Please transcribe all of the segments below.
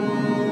Bye.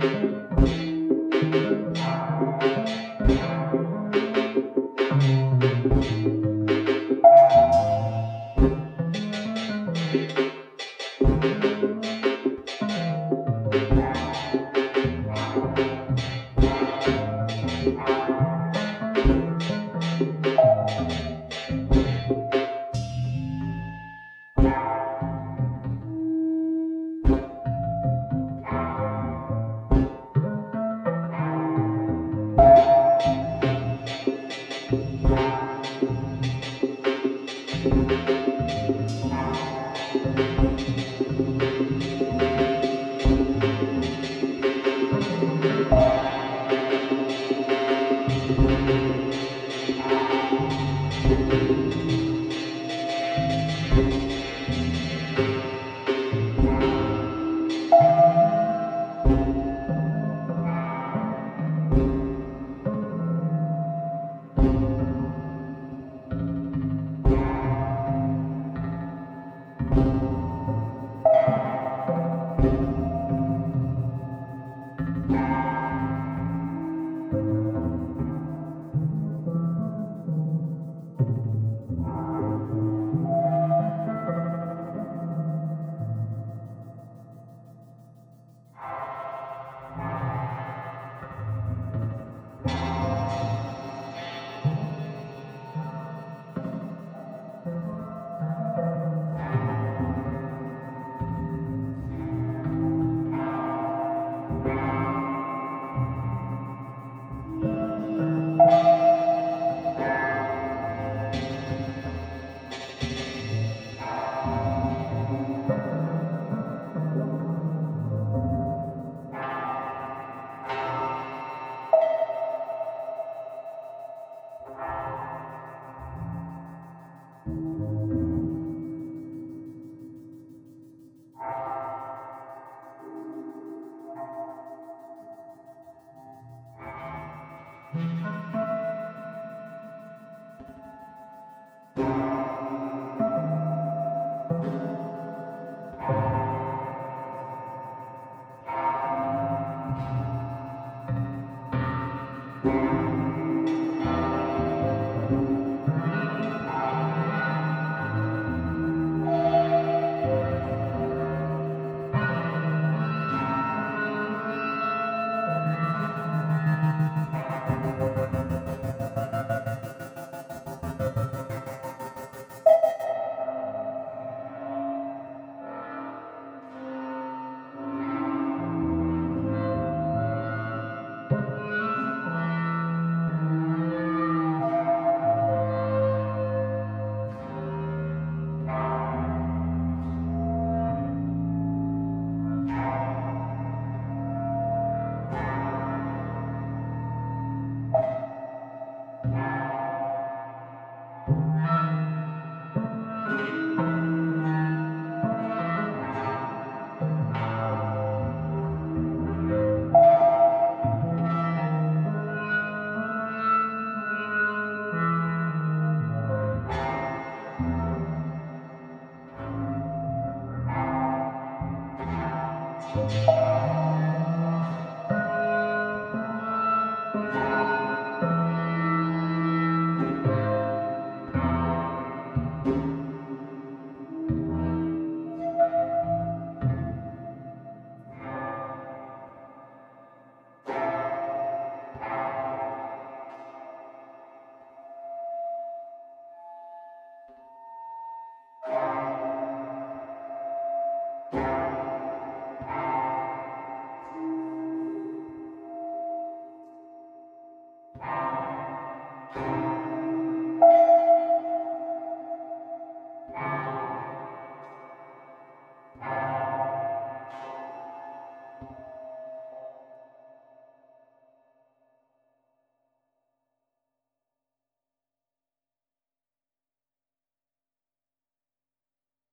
Thank